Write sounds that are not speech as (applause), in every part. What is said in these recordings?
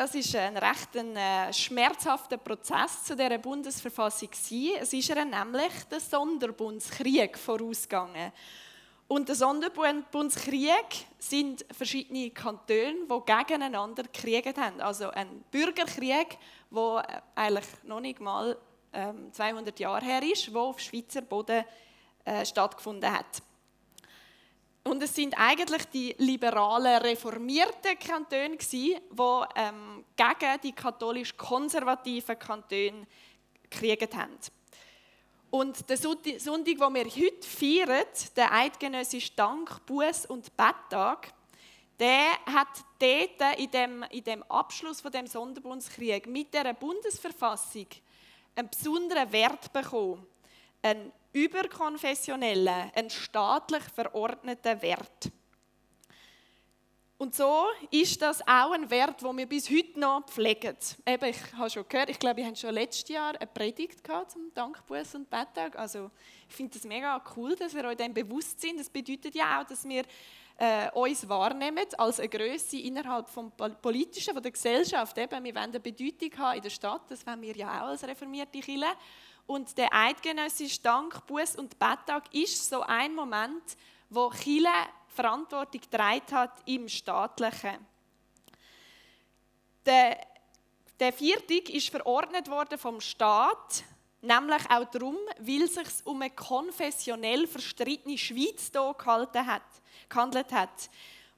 das ist ein recht ein, äh, schmerzhafter Prozess zu dieser Bundesverfassung. Es ist nämlich der Sonderbundskrieg vorausgegangen. Und der Sonderbundskrieg sind verschiedene Kantone, die gegeneinander gekriegt haben. Also ein Bürgerkrieg, der äh, eigentlich noch nicht mal ähm, 200 Jahre her ist, der auf Schweizer Boden äh, stattgefunden hat. Und es sind eigentlich die liberalen, reformierten Kantone, die ähm, gegen die katholisch-konservativen Kantone gekriegt haben. Und der Sonntag, den wir heute feiern, der eidgenössische Dank, Buß- und Betttag, der hat dort in dem, in dem Abschluss von dem Sonderbundskrieg mit der Bundesverfassung einen besonderen Wert bekommen. Einen überkonfessionellen, einen staatlich verordneten Wert. Und so ist das auch ein Wert, den wir bis heute noch pflegen. Eben, ich habe schon gehört, ich glaube, wir haben schon letztes Jahr eine Predigt gehabt zum Dankbuß und Betttag. Also ich finde das mega cool, dass wir euch dem bewusst sind. Das bedeutet ja auch, dass wir äh, uns wahrnehmen als eine Größe innerhalb vom Politischen, von der Gesellschaft. Eben, wir wollen eine Bedeutung haben in der Stadt, das wollen wir ja auch als reformierte Kirche. Und der eidgenössische Dank, Buß und Betttag ist so ein Moment, wo Chile Verantwortung getragen hat im Staatlichen. Der, der Viertag ist verordnet worden vom Staat, nämlich auch darum, weil es sich um eine konfessionell verstrittene Schweiz hier hat, gehandelt hat.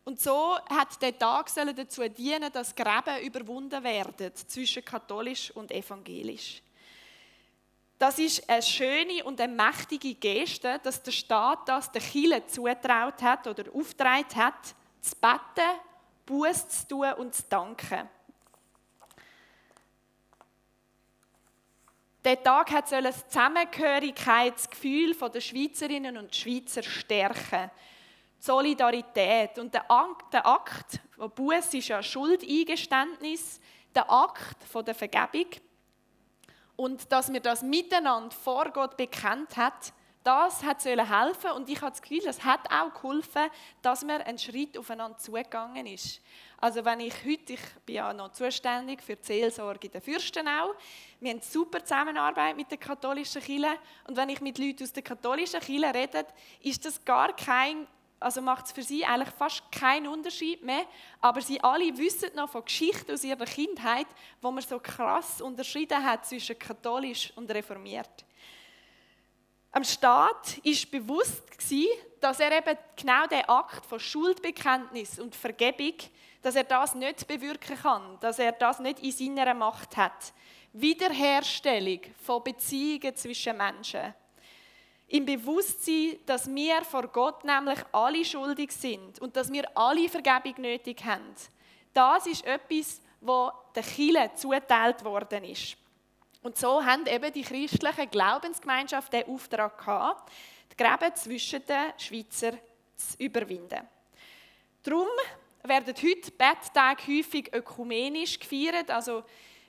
Und so hat der Tag dazu dienen, dass Gräben überwunden werden zwischen katholisch und evangelisch. Das ist eine schöne und eine mächtige Geste, dass der Staat das der Kirche zutraut hat oder aufgetragen hat, zu beten, Buß zu tun und zu danken. Der Tag hat das Zusammengehörigkeitsgefühl der Schweizerinnen und Schweizer stärken. Die Solidarität und der Akt, der Buß ist ja Schuldeingeständnis, der Akt der Vergebung und dass wir das miteinander vor Gott bekannt hat, das hat helfen. Und ich habe das Gefühl, das hat auch geholfen, dass man einen Schritt aufeinander zugegangen ist. Also wenn ich heute, ich bin ja noch zuständig für die Seelsorge in der Fürstenau, wir haben super Zusammenarbeit mit der katholischen Kirche. Und wenn ich mit Leuten aus der katholischen Kirche rede, ist das gar kein also macht es für sie eigentlich fast keinen Unterschied mehr. Aber sie alle wissen noch von Geschichten aus ihrer Kindheit, wo man so krass unterschieden hat zwischen katholisch und reformiert. Am Staat ist bewusst dass er eben genau den Akt von Schuldbekenntnis und Vergebung, dass er das nicht bewirken kann, dass er das nicht in seiner Macht hat. Wiederherstellung von Beziehungen zwischen Menschen im Bewusstsein, dass wir vor Gott nämlich alle schuldig sind und dass wir alle Vergebung nötig haben. Das ist etwas, wo der Chile zuteilt worden ist. Und so haben eben die christlichen Glaubensgemeinschaften den Auftrag gehabt, die Gräben zwischen den Schweizer zu überwinden. Darum werden heute Betttage häufig ökumenisch gefeiert. Also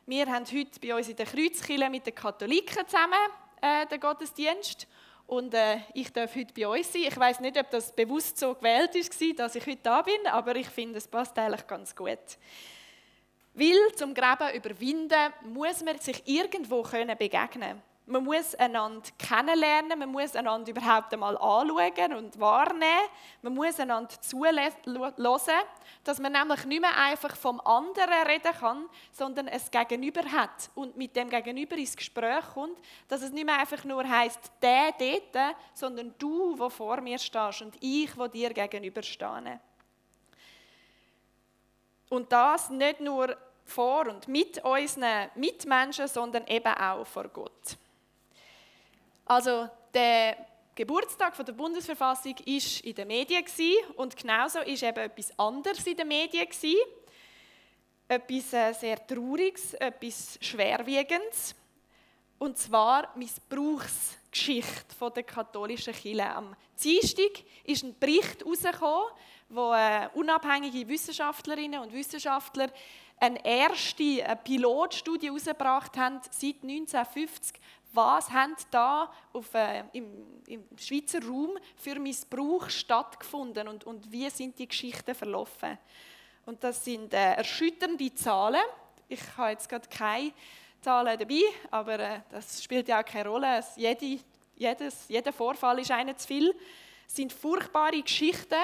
wir haben heute bei uns in der Kreuzkirche mit den Katholiken zusammen äh, den Gottesdienst und äh, ich darf heute bei euch sein. Ich weiß nicht, ob das bewusst so gewählt war, dass ich heute da bin, aber ich finde, es passt eigentlich ganz gut. Weil zum Graben überwinden muss man sich irgendwo können begegnen man muss einander kennenlernen, man muss einander überhaupt einmal anschauen und wahrnehmen. Man muss einander zuhören, dass man nämlich nicht mehr einfach vom anderen reden kann, sondern es Gegenüber hat und mit dem Gegenüber ins Gespräch kommt, dass es nicht mehr einfach nur heißt der dort, sondern du, wo vor mir stehst und ich, wo dir gegenüber stehe. Und das nicht nur vor und mit unseren Mitmenschen, sondern eben auch vor Gott. Also der Geburtstag der Bundesverfassung war in den Medien und genauso war eben etwas anderes in den Medien. Etwas äh, sehr Trauriges, etwas Schwerwiegendes. Und zwar Missbrauchsgeschichte der katholischen Kirche. Am Dienstag ist ein Bericht herausgekommen, wo äh, unabhängige Wissenschaftlerinnen und Wissenschaftler eine erste Pilotstudie herausgebracht haben, seit 1950, was haben da auf, äh, im, im, Schweizer Raum für Missbrauch stattgefunden und, und wie sind die Geschichten verlaufen. Und das sind äh, erschütternde Zahlen. Ich habe jetzt gerade keine Zahlen dabei, aber äh, das spielt ja auch keine Rolle. Jede, jedes, jeder Vorfall ist einer zu viel. Es sind furchtbare Geschichten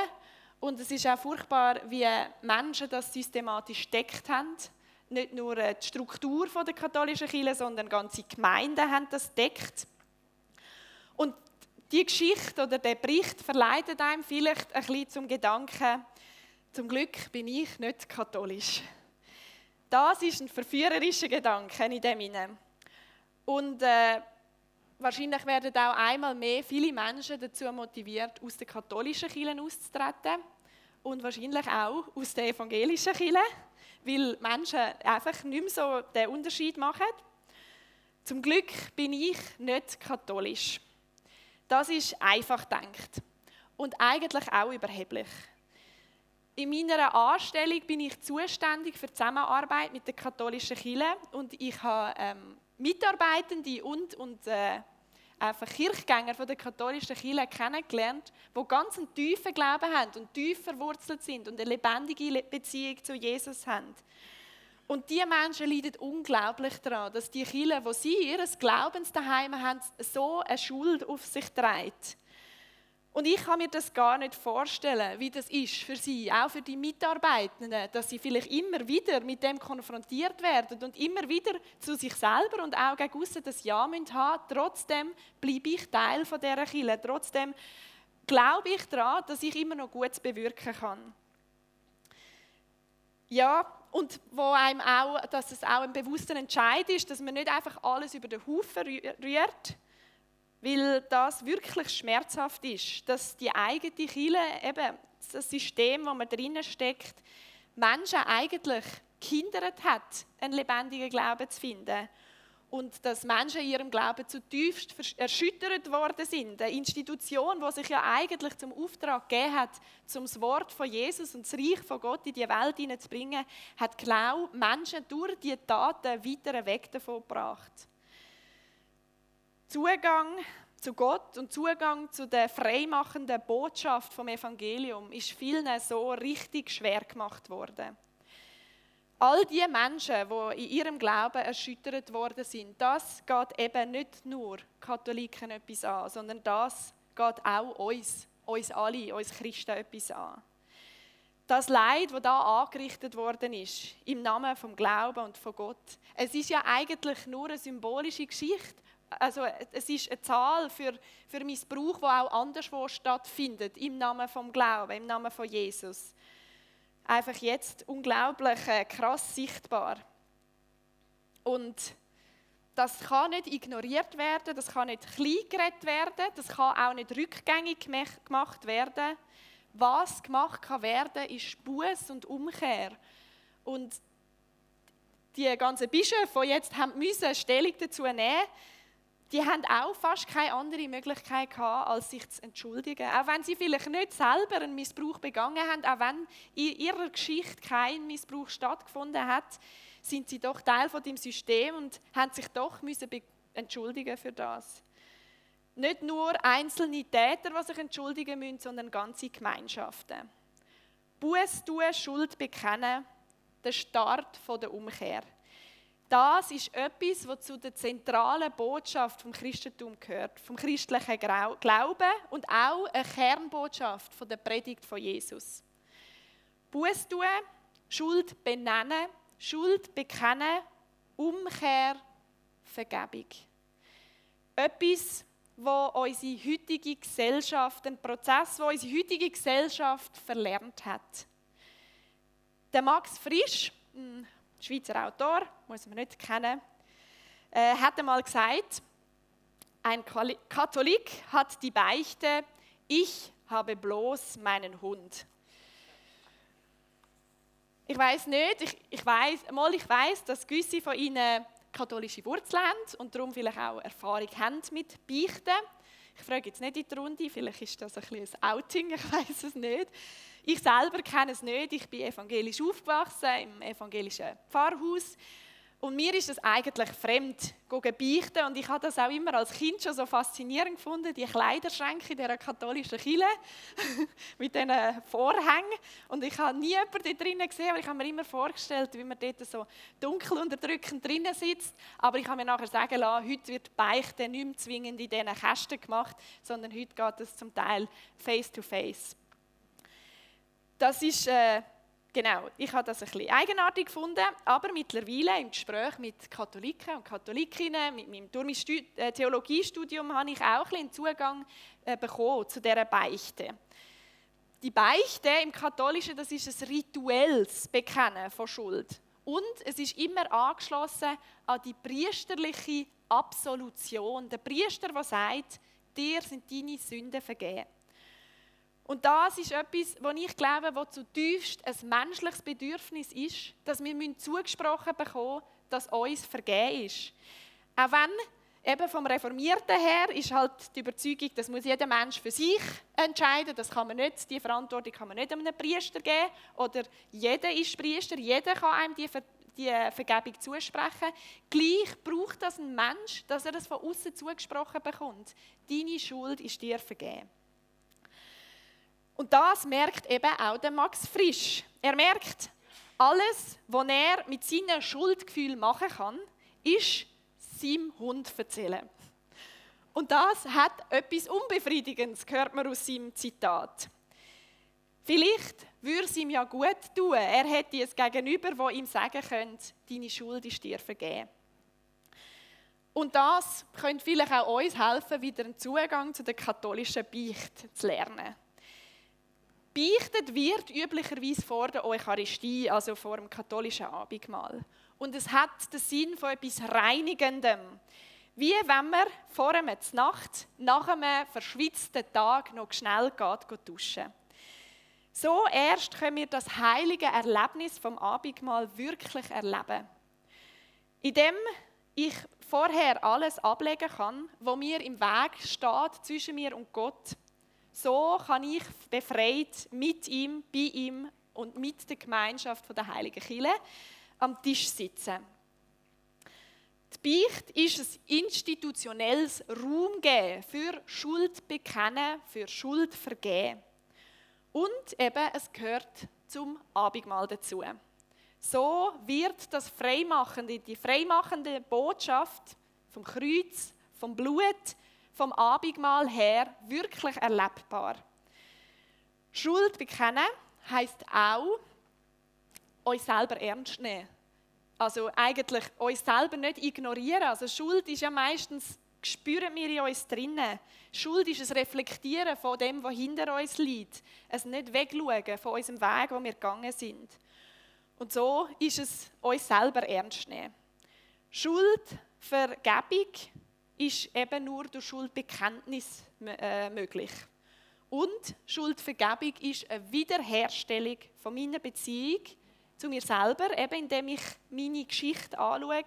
und es ist auch furchtbar, wie Menschen das systematisch deckt haben. Nicht nur äh, die Struktur der katholischen Kirche, sondern ganze Gemeinden haben das deckt. Und die Geschichte oder der Bericht verleitet einem vielleicht ein bisschen zum Gedanken, zum Glück bin ich nicht katholisch. Das ist ein verführerischer Gedanke in dem hinein. Und äh, wahrscheinlich werden auch einmal mehr viele Menschen dazu motiviert, aus der katholischen Kirche auszutreten und wahrscheinlich auch aus der evangelischen Kirche, weil Menschen einfach nicht mehr so den Unterschied machen. Zum Glück bin ich nicht katholisch. Das ist einfach denkt und eigentlich auch überheblich. In meiner Anstellung bin ich zuständig für die Zusammenarbeit mit der katholischen Kirche und ich habe ähm, Mitarbeitende und, und äh, einfach Kirchgänger von der katholischen Kirche kennengelernt, die ganz einen tiefen Glauben haben und tief verwurzelt sind und eine lebendige Beziehung zu Jesus haben. Und diese Menschen leiden unglaublich daran, dass die Kirche, wo sie ihr Glaubens daheim haben, so eine Schuld auf sich trägt. Und ich kann mir das gar nicht vorstellen, wie das ist für sie, auch für die Mitarbeitenden, dass sie vielleicht immer wieder mit dem konfrontiert werden und immer wieder zu sich selber und auch gegen aussen das Ja müssen haben. Trotzdem bleibe ich Teil von dieser Kirche. Trotzdem glaube ich daran, dass ich immer noch Gutes bewirken kann. Ja, und wo einem auch, dass es auch ein bewusster Entscheid ist, dass man nicht einfach alles über den Haufen rührt, weil das wirklich schmerzhaft ist, dass die eigene Kirche, eben das System, wo man drinnen steckt, Menschen eigentlich gehindert hat, einen lebendigen Glauben zu finden. Und dass Menschen in ihrem Glauben zutiefst erschüttert worden sind. Eine Institution, die sich ja eigentlich zum Auftrag gegeben hat, zum Wort von Jesus und das Reich von Gott in die Welt hineinzubringen, hat Glaube Menschen durch diese Taten weiter weg davon gebracht. Zugang zu Gott und Zugang zu der freimachenden Botschaft vom Evangelium ist vielen so richtig schwer gemacht worden. All die Menschen, die in ihrem Glauben erschüttert worden sind, das geht eben nicht nur Katholiken etwas an, sondern das geht auch uns, uns alle, uns Christen etwas an. Das Leid, das da angerichtet worden ist, im Namen vom Glauben und von Gott, es ist ja eigentlich nur eine symbolische Geschichte also es ist eine Zahl für, für Missbrauch, der auch anderswo stattfindet, im Namen vom Glauben, im Namen von Jesus. Einfach jetzt unglaublich äh, krass sichtbar. Und das kann nicht ignoriert werden, das kann nicht kleingeredet werden, das kann auch nicht rückgängig gemacht werden. Was gemacht kann werden, ist Buß und Umkehr. Und die ganzen Bischöfe, die jetzt haben müssen, Stellung dazu nehmen die haben auch fast keine andere Möglichkeit gehabt, als sich zu entschuldigen. Auch wenn sie vielleicht nicht selber einen Missbrauch begangen haben, auch wenn in ihrer Geschichte kein Missbrauch stattgefunden hat, sind sie doch Teil von dem System und haben sich doch müssen entschuldigen für das. Nicht nur einzelne Täter, die sich entschuldigen müssen, sondern ganze Gemeinschaften. Buß tun, Schuld bekennen, der Start der Umkehr. Das ist etwas, was zu der zentralen Botschaft vom Christentum gehört, vom christlichen Glauben und auch eine Kernbotschaft von der Predigt von Jesus. Buß tun, Schuld benennen, Schuld bekennen, Umkehr, Vergebung. Etwas, wo unsere heutige Gesellschaft, ein Prozess, wo unsere heutige Gesellschaft verlernt hat. Der Max Frisch, Schweizer Autor, muss man nicht kennen, äh, hat einmal gesagt, ein Katholik hat die Beichte, ich habe bloß meinen Hund. Ich weiß nicht, ich, ich weiß, mal ich weiß, dass gewisse von Ihnen katholische Wurzeln haben und darum vielleicht auch Erfahrung haben mit Beichten. Ich frage jetzt nicht in die Runde, vielleicht ist das ein ein Outing, (laughs) ich weiß es nicht. Ich selber kenne es nicht. Ich bin evangelisch aufgewachsen, im evangelischen Pfarrhaus. Und mir ist es eigentlich fremd, beichten. Und ich habe das auch immer als Kind schon so faszinierend gefunden, die Kleiderschränke dieser katholischen Kirche (laughs) mit diesen Vorhängen. Und ich habe nie jemanden dort drinnen gesehen, aber ich habe mir immer vorgestellt, wie man dort so dunkel unterdrückend drinnen sitzt. Aber ich habe mir nachher sagen lassen, heute wird Beichte nicht mehr zwingend in diesen Kästen gemacht, sondern heute geht es zum Teil face-to-face. -face. Das ist... Äh, Genau, ich habe das ein bisschen eigenartig gefunden, aber mittlerweile im Gespräch mit Katholiken und Katholikinnen, mit meinem durch äh, Theologiestudium, habe ich auch ein bisschen Zugang äh, bekommen zu dieser Beichte. Die Beichte im Katholischen, das ist ein rituelles Bekennen von Schuld. Und es ist immer angeschlossen an die priesterliche Absolution. Der Priester, der sagt, dir sind deine Sünden vergeben. Und das ist etwas, wo ich glaube, wo zutiefst ein menschliches Bedürfnis ist, dass wir zugesprochen bekommen dass uns vergeben ist. Auch wenn eben vom Reformierten her ist halt die Überzeugung, das muss jeder Mensch für sich entscheiden. Das kann man nicht, die Verantwortung kann man nicht einem Priester geben. Oder jeder ist Priester, jeder kann einem die, die Vergebung zusprechen. Gleich braucht das ein Mensch, dass er das von außen zugesprochen bekommt. Deine Schuld ist dir vergeben. Und das merkt eben auch der Max Frisch. Er merkt, alles, was er mit seinen Schuldgefühlen machen kann, ist seinem Hund erzählen. Und das hat etwas Unbefriedigendes, hört man aus seinem Zitat. Vielleicht würde es ihm ja gut tun, er hätte es Gegenüber, wo ihm sagen könnte, deine Schuld ist dir vergeben. Und das könnte vielleicht auch uns helfen, wieder einen Zugang zu der katholischen Beicht zu lernen. Beichtet wird üblicherweise vor der Eucharistie, also vor dem katholischen Abendmahl. Und es hat den Sinn von etwas Reinigendem. Wie wenn man vor einer Nacht nach einem verschwitzten Tag noch schnell geht, duschen. So erst können wir das heilige Erlebnis vom Abendmahl wirklich erleben. Indem ich vorher alles ablegen kann, wo mir im Weg steht zwischen mir und Gott so kann ich befreit mit ihm, bei ihm und mit der Gemeinschaft der Heiligen Kirche am Tisch sitzen. Die Beicht ist ein institutionelles Raumgeben für Schuld bekennen, für Schuld vergeben. Und eben, es gehört zum Abendmahl dazu. So wird das Freimachende, die freimachende Botschaft vom Kreuz, vom Blut, vom Abendmahl her wirklich erlebbar. Schuld bekennen heißt auch, uns selber ernst nehmen. Also eigentlich uns selber nicht ignorieren. Also Schuld ist ja meistens, spüren wir in uns drinnen. Schuld ist ein Reflektieren von dem, was hinter uns liegt. Ein nicht wegschauen von unserem Weg, wo wir gegangen sind. Und so ist es, uns selber ernst nehmen. Schuld, Vergebung ist eben nur durch Schuldbekenntnis äh, möglich. Und Schuldvergebung ist eine Wiederherstellung von meiner Beziehung zu mir selber, eben indem ich meine Geschichte anschaue.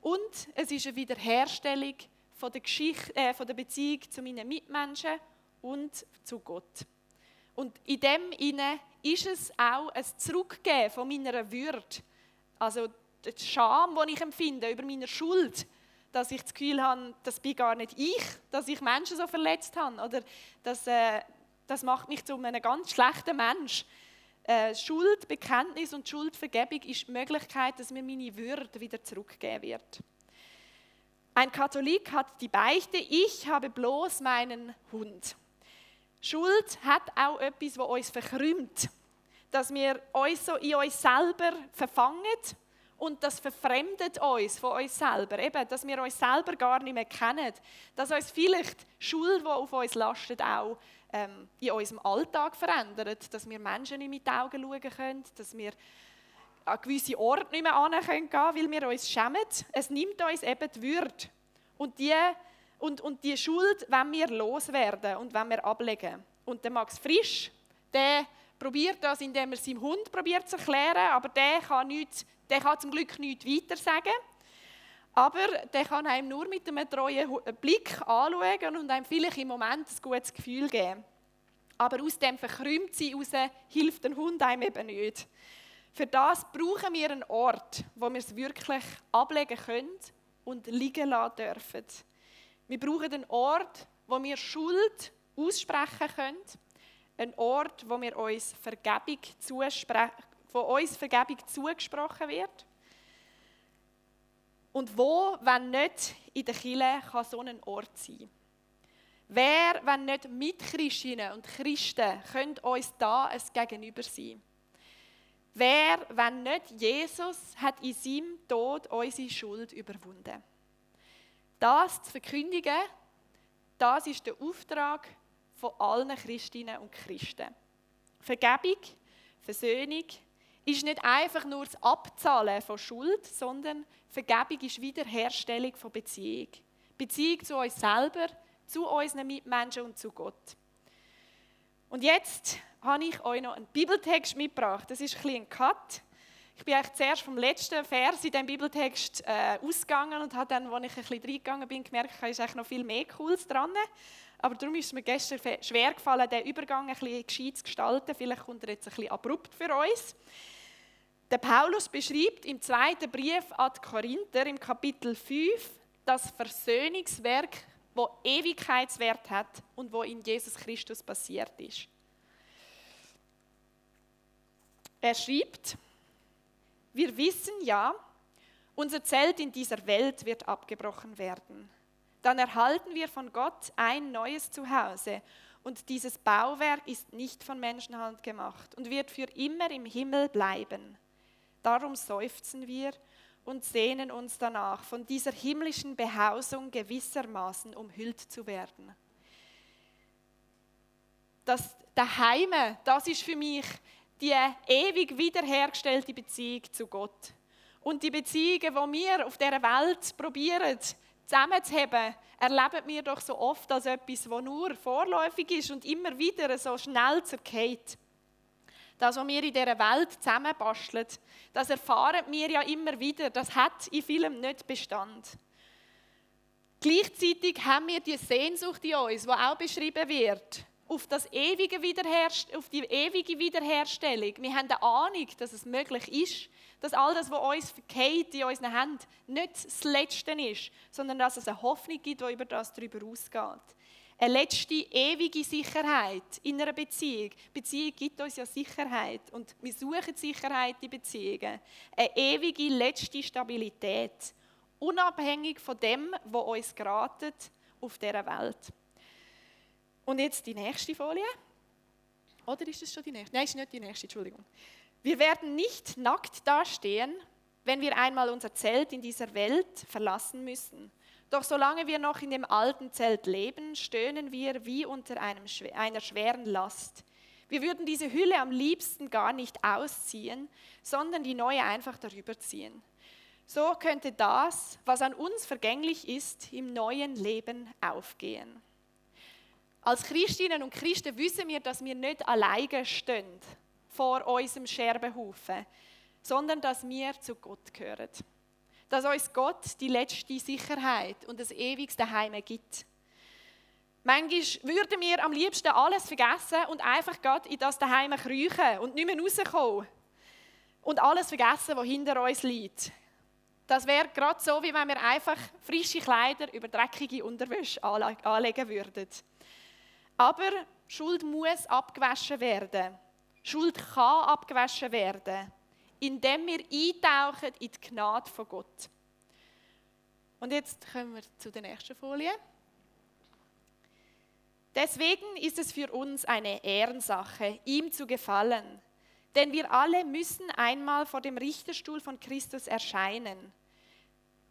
Und es ist eine Wiederherstellung von der, Geschichte, äh, von der Beziehung zu meinen Mitmenschen und zu Gott. Und in dem inne ist es auch ein Zurückgeben von meiner Würde. Also die Scham, die ich empfinde über meine Schuld, dass ich das Gefühl habe, das bin gar nicht ich, dass ich Menschen so verletzt habe. Oder dass, äh, das macht mich zu einem ganz schlechten Mensch. Äh, Schuldbekenntnis und Schuldvergebung ist die Möglichkeit, dass mir meine Würde wieder zurückgegeben wird. Ein Katholik hat die Beichte, ich habe bloß meinen Hund. Schuld hat auch etwas, was uns verkrümmt, dass wir uns so in uns selber verfangen und das verfremdet uns von uns selber. Eben, dass wir uns selber gar nicht mehr kennen. Dass uns vielleicht Schuld, die auf uns lastet, auch ähm, in unserem Alltag verändert. Dass wir Menschen nicht mit den Augen schauen können. Dass wir an gewisse Orte nicht mehr gehen können, weil wir uns schämen. Es nimmt uns eben die Würde. Und die, und, und die Schuld wenn wir loswerden und wenn wir ablegen. Und der Max Frisch, der probiert das, indem er seinem Hund probiert zu erklären, aber der kann nichts der kann zum Glück nichts weiter sagen. Aber der kann einem nur mit einem treuen Blick anschauen und einem vielleicht im Moment ein gutes Gefühl geben. Aber aus dem Verkrümmtsein heraus hilft ein Hund einem eben nicht. Für das brauchen wir einen Ort, wo wir es wirklich ablegen können und liegen lassen dürfen. Wir brauchen einen Ort, wo wir Schuld aussprechen können. Ein Ort, wo wir uns Vergebung wo uns Vergebung zugesprochen wird. Und wo, wenn nicht in der Kirche, kann so ein Ort sein? Wer, wenn nicht Mitchristinnen und Christen, können uns da ein Gegenüber sein? Wer, wenn nicht Jesus, hat in seinem Tod unsere Schuld überwunden? Das zu verkündigen, das ist der Auftrag von allen Christinnen und Christen. Vergebung, Versöhnung ist nicht einfach nur das Abzahlen von Schuld, sondern Vergebung ist Wiederherstellung von Beziehung. Beziehung zu uns selber, zu unseren Mitmenschen und zu Gott. Und jetzt habe ich euch noch einen Bibeltext mitgebracht. Das ist ein bisschen ein Cut. Ich bin eigentlich zuerst vom letzten Vers in diesem Bibeltext äh, ausgegangen und habe dann, als ich ein bisschen reingegangen bin, gemerkt, da ist eigentlich noch viel mehr Cooles dran. Aber darum ist es mir gestern schwer gefallen, den Übergang ein bisschen gescheit zu gestalten. Vielleicht kommt er jetzt ein bisschen abrupt für uns. Der Paulus beschreibt im zweiten Brief an Korinther im Kapitel 5 das Versöhnungswerk wo Ewigkeitswert hat und wo in Jesus Christus passiert ist. Er schreibt, wir wissen ja, unser Zelt in dieser Welt wird abgebrochen werden. Dann erhalten wir von Gott ein neues Zuhause und dieses Bauwerk ist nicht von Menschenhand gemacht und wird für immer im Himmel bleiben. Darum seufzen wir und sehnen uns danach, von dieser himmlischen Behausung gewissermaßen umhüllt zu werden. Das Daheime, das ist für mich die ewig wiederhergestellte Beziehung zu Gott. Und die Beziehungen, die wir auf dieser Welt probieren zusammenzuheben, erleben wir doch so oft als etwas, das nur vorläufig ist und immer wieder so schnell zergeht das, was wir in dieser Welt zusammenbasteln, das erfahren wir ja immer wieder, das hat in vielem nicht Bestand. Gleichzeitig haben wir die Sehnsucht in uns, die auch beschrieben wird, auf, das ewige auf die ewige Wiederherstellung. Wir haben eine Ahnung, dass es möglich ist, dass all das, was uns verkehrt in unseren Händen, nicht das Letzte ist, sondern dass es eine Hoffnung gibt, die über das darüber ausgeht eine letzte ewige Sicherheit in einer Beziehung. Beziehung gibt uns ja Sicherheit und wir suchen Sicherheit in Beziehungen. Eine ewige letzte Stabilität, unabhängig von dem, was uns geratet auf dieser Welt. Und jetzt die nächste Folie. Oder ist es schon die nächste? Nein, ist nicht die nächste, Entschuldigung. Wir werden nicht nackt dastehen, wenn wir einmal unser Zelt in dieser Welt verlassen müssen. Doch solange wir noch in dem alten Zelt leben, stöhnen wir wie unter einem, einer schweren Last. Wir würden diese Hülle am liebsten gar nicht ausziehen, sondern die neue einfach darüber ziehen. So könnte das, was an uns vergänglich ist, im neuen Leben aufgehen. Als Christinnen und Christen wissen wir, dass wir nicht alleine stehen vor unserem Scherbenhaufen, sondern dass wir zu Gott gehören dass uns Gott die letzte Sicherheit und das ewigste Heim gibt. Manchmal würden wir am liebsten alles vergessen und einfach Gott in das Daheim kriechen und nicht mehr rauskommen. Und alles vergessen, was hinter uns liegt. Das wäre gerade so, wie wenn wir einfach frische Kleider über dreckige Unterwäsche anlegen würden. Aber Schuld muss abgewaschen werden. Schuld kann abgewaschen werden indem wir eintauchen in die Gnade von Gott. Und jetzt kommen wir zu der nächsten Folie. Deswegen ist es für uns eine Ehrensache, ihm zu gefallen. Denn wir alle müssen einmal vor dem Richterstuhl von Christus erscheinen.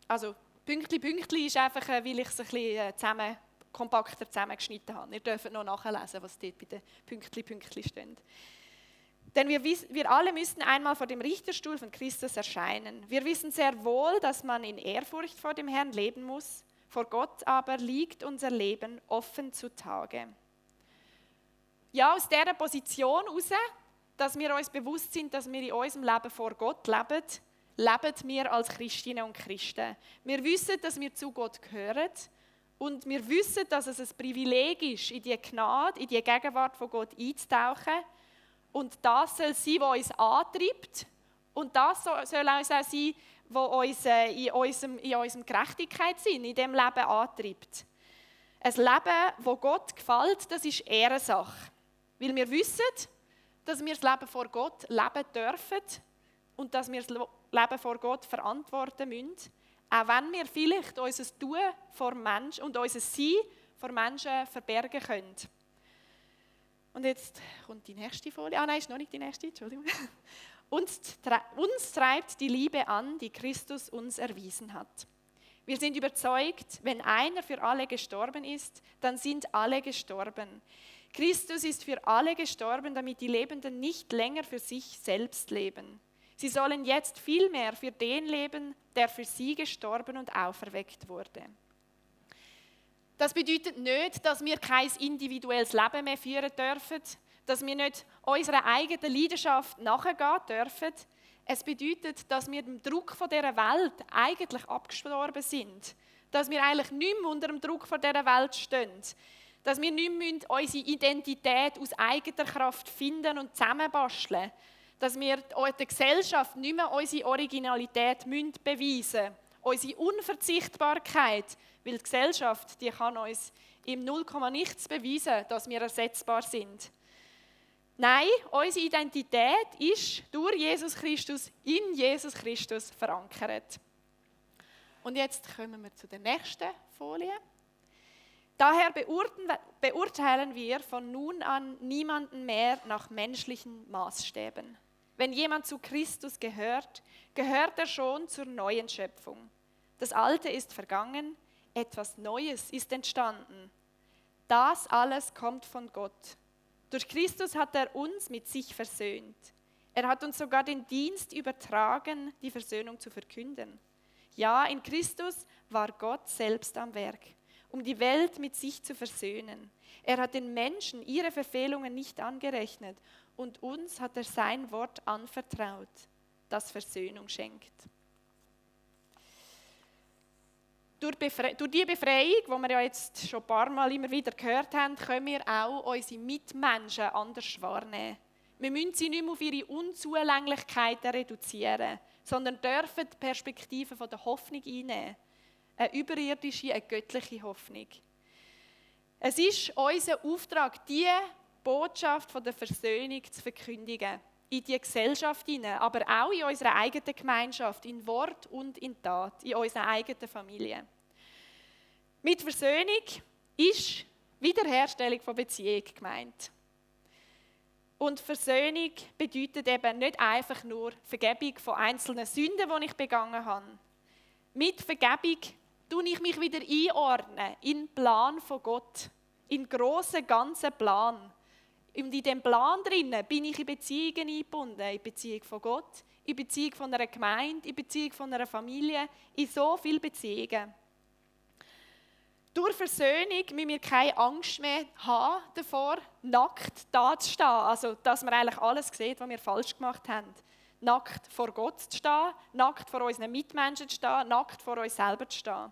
Also Pünktli Pünktli ist einfach, äh, weil ich es ein bisschen äh, zusammen, kompakter zusammengeschnitten habe. Ihr dürft noch nachlesen, was dort bei den Pünktli Pünktli steht. Denn wir, wir alle müssen einmal vor dem Richterstuhl von Christus erscheinen. Wir wissen sehr wohl, dass man in Ehrfurcht vor dem Herrn leben muss. Vor Gott aber liegt unser Leben offen zutage. Ja, aus dieser Position heraus, dass wir uns bewusst sind, dass wir in unserem Leben vor Gott leben, leben wir als Christinnen und Christen. Wir wissen, dass wir zu Gott gehören und wir wissen, dass es ein Privileg ist, in die Gnade, in die Gegenwart von Gott einzutauchen und das soll sein, was uns antreibt Und das soll auch sein, was uns äh, in unserem, in unserem Gerechtigkeitssinn, in diesem Leben antreibt. Ein Leben, das Gott gefällt, das ist Ehrensache. Weil wir wissen, dass wir das Leben vor Gott leben dürfen und dass wir das Leben vor Gott verantworten müssen. Auch wenn wir vielleicht unser Tun vor Menschen und unser Sein vor Menschen verbergen können. Und jetzt kommt die nächste Folie. Ah nein, ist noch nicht die nächste, Entschuldigung. (laughs) Uns, uns treibt die Liebe an, die Christus uns erwiesen hat. Wir sind überzeugt, wenn einer für alle gestorben ist, dann sind alle gestorben. Christus ist für alle gestorben, damit die Lebenden nicht länger für sich selbst leben. Sie sollen jetzt vielmehr für den leben, der für sie gestorben und auferweckt wurde. Das bedeutet nicht, dass wir kein individuelles Leben mehr führen dürfen, dass wir nicht unserer eigenen Leidenschaft nachgehen dürfen. Es bedeutet, dass wir dem Druck von dieser Welt eigentlich abgestorben sind. Dass wir eigentlich nicht mehr unter dem Druck von dieser Welt stehen. Dass wir nicht mehr unsere Identität aus eigener Kraft finden und zusammenbasteln. Dass wir der Gesellschaft nicht mehr unsere Originalität beweisen müssen. Unsere Unverzichtbarkeit. Weil die Gesellschaft die kann uns im Null nichts beweisen, dass wir ersetzbar sind. Nein, unsere Identität ist durch Jesus Christus, in Jesus Christus verankert. Und jetzt kommen wir zu der nächsten Folie. Daher beurteilen wir von nun an niemanden mehr nach menschlichen Maßstäben. Wenn jemand zu Christus gehört, gehört er schon zur neuen Schöpfung. Das Alte ist vergangen, etwas Neues ist entstanden. Das alles kommt von Gott durch Christus hat er uns mit sich versöhnt. Er hat uns sogar den Dienst übertragen, die Versöhnung zu verkünden. Ja, in Christus war Gott selbst am Werk, um die Welt mit sich zu versöhnen. Er hat den Menschen ihre Verfehlungen nicht angerechnet und uns hat er sein Wort anvertraut, das Versöhnung schenkt. Durch, durch die Befreiung, die wir ja jetzt schon ein paar Mal immer wieder gehört haben, können wir auch unsere Mitmenschen anders wahrnehmen. Wir müssen sie nicht mehr auf ihre Unzulänglichkeiten reduzieren, sondern dürfen die Perspektive der Hoffnung einnehmen. Eine überirdische, eine göttliche Hoffnung. Es ist unser Auftrag, diese Botschaft von der Versöhnung zu verkündigen. In die Gesellschaft hinein, aber auch in unserer eigenen Gemeinschaft, in Wort und in Tat, in unserer eigenen Familie. Mit Versöhnung ist Wiederherstellung von Beziehung gemeint. Und Versöhnung bedeutet eben nicht einfach nur Vergebung von einzelnen Sünden, die ich begangen habe. Mit Vergebung tue ich mich wieder einordnen in den Plan von Gott, in den grossen, ganzen Plan. Und in diesem Plan drinnen bin ich in Beziehungen eingebunden, in Beziehung von Gott, in Beziehung von einer Gemeinde, in Beziehung von einer Familie, in so viele Beziehungen. Durch Versöhnung müssen wir keine Angst mehr haben davor, nackt da zu stehen. Also, dass man eigentlich alles sieht, was wir falsch gemacht haben. Nackt vor Gott zu stehen, nackt vor unseren Mitmenschen zu stehen, nackt vor uns selber zu stehen.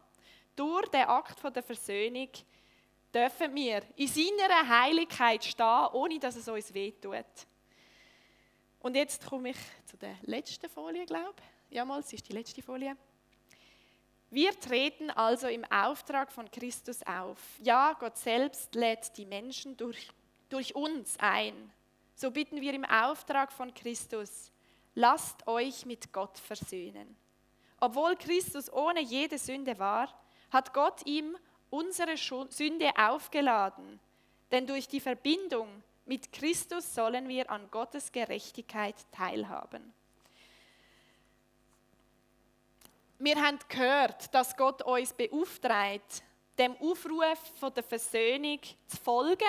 Durch den Akt der Versöhnung dürfen wir in seiner Heiligkeit stehen, ohne dass es uns wehtut. Und jetzt komme ich zu der letzten Folie, glaube ich. Ja, mal, es ist die letzte Folie. Wir treten also im Auftrag von Christus auf. Ja, Gott selbst lädt die Menschen durch, durch uns ein. So bitten wir im Auftrag von Christus, lasst euch mit Gott versöhnen. Obwohl Christus ohne jede Sünde war, hat Gott ihm unsere Sünde aufgeladen. Denn durch die Verbindung mit Christus sollen wir an Gottes Gerechtigkeit teilhaben. Wir haben gehört, dass Gott uns beauftragt, dem Aufruf von der Versöhnung zu folgen,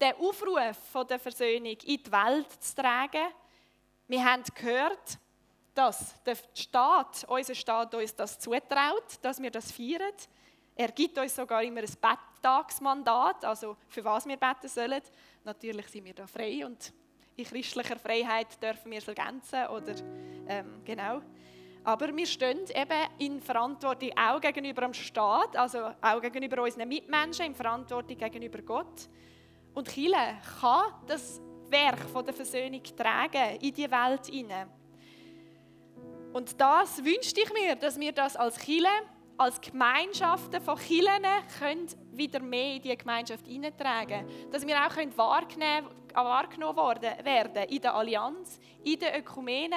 den Aufruf von der Versöhnung in die Welt zu tragen. Wir haben gehört, dass der Staat, unser Staat uns das zutraut, dass wir das feiern. Er gibt uns sogar immer ein Betttagsmandat, also für was wir beten sollen. Natürlich sind wir da frei und in christlicher Freiheit dürfen wir es ergänzen oder ähm, genau. Aber wir stehen eben in Verantwortung auch gegenüber dem Staat, also auch gegenüber unseren Mitmenschen, in Verantwortung gegenüber Gott. Und Chile kann das Werk von der Versöhnung tragen in die Welt hinein. Und das wünschte ich mir, dass wir das als Chile, als Gemeinschaften von Chilen können wieder mehr in diese Gemeinschaft hineintragen. Dass wir auch wahrgenommen, werden in der Allianz, in der Ökumene,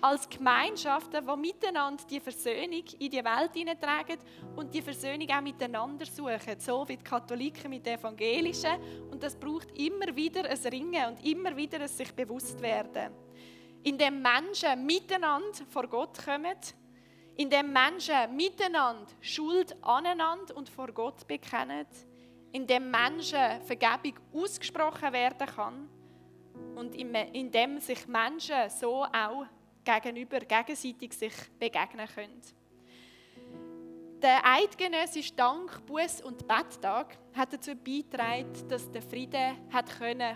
als Gemeinschaften, die miteinander die Versöhnung in die Welt hineintragen und die Versöhnung auch miteinander suchen, so wie die Katholiken mit den Evangelischen. Und das braucht immer wieder ein Ringen und immer wieder ein sich bewusst werden. In dem Menschen miteinander vor Gott kommen, in dem Menschen miteinander Schuld aneinander und vor Gott bekennen, in dem Menschen Vergebung ausgesprochen werden kann und in dem sich Menschen so auch gegenüber gegenseitig sich begegnen können. Der eidgenössische Dank, Buß- und Betttag hat dazu beigetragen, dass der Friede hat können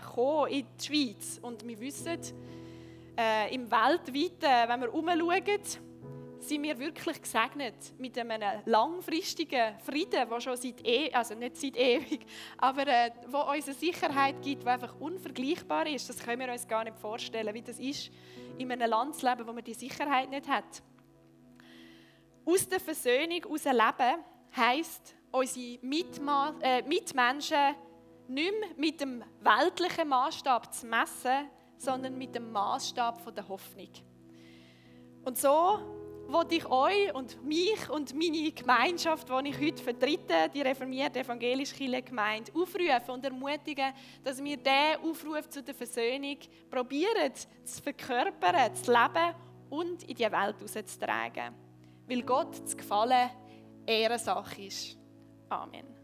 in die Schweiz. Und wir wissen, äh, im Weltweiten, wenn wir umschauen, sind wir wirklich gesegnet mit einem langfristigen Frieden, der schon seit e also nicht seit ewig, aber äh, wo uns eine Sicherheit gibt, die einfach unvergleichbar ist. Das können wir uns gar nicht vorstellen, wie das ist, in einem Land zu leben, wo man die Sicherheit nicht hat. Aus der Versöhnung heraus leben heisst, unsere Mitma äh, Mitmenschen nicht mehr mit dem weltlichen Maßstab zu messen, sondern mit dem Maßstab der Hoffnung. Und so wollte ich euch und mich und meine Gemeinschaft, die ich heute vertrete, die reformierte evangelische Kirchengemeinde, aufrufen und ermutigen, dass wir diesen Aufruf zu der Versöhnung probieren zu verkörpern, zu leben und in die Welt herauszutragen. Weil Gott zu gefallen Ehrensache ist. Amen.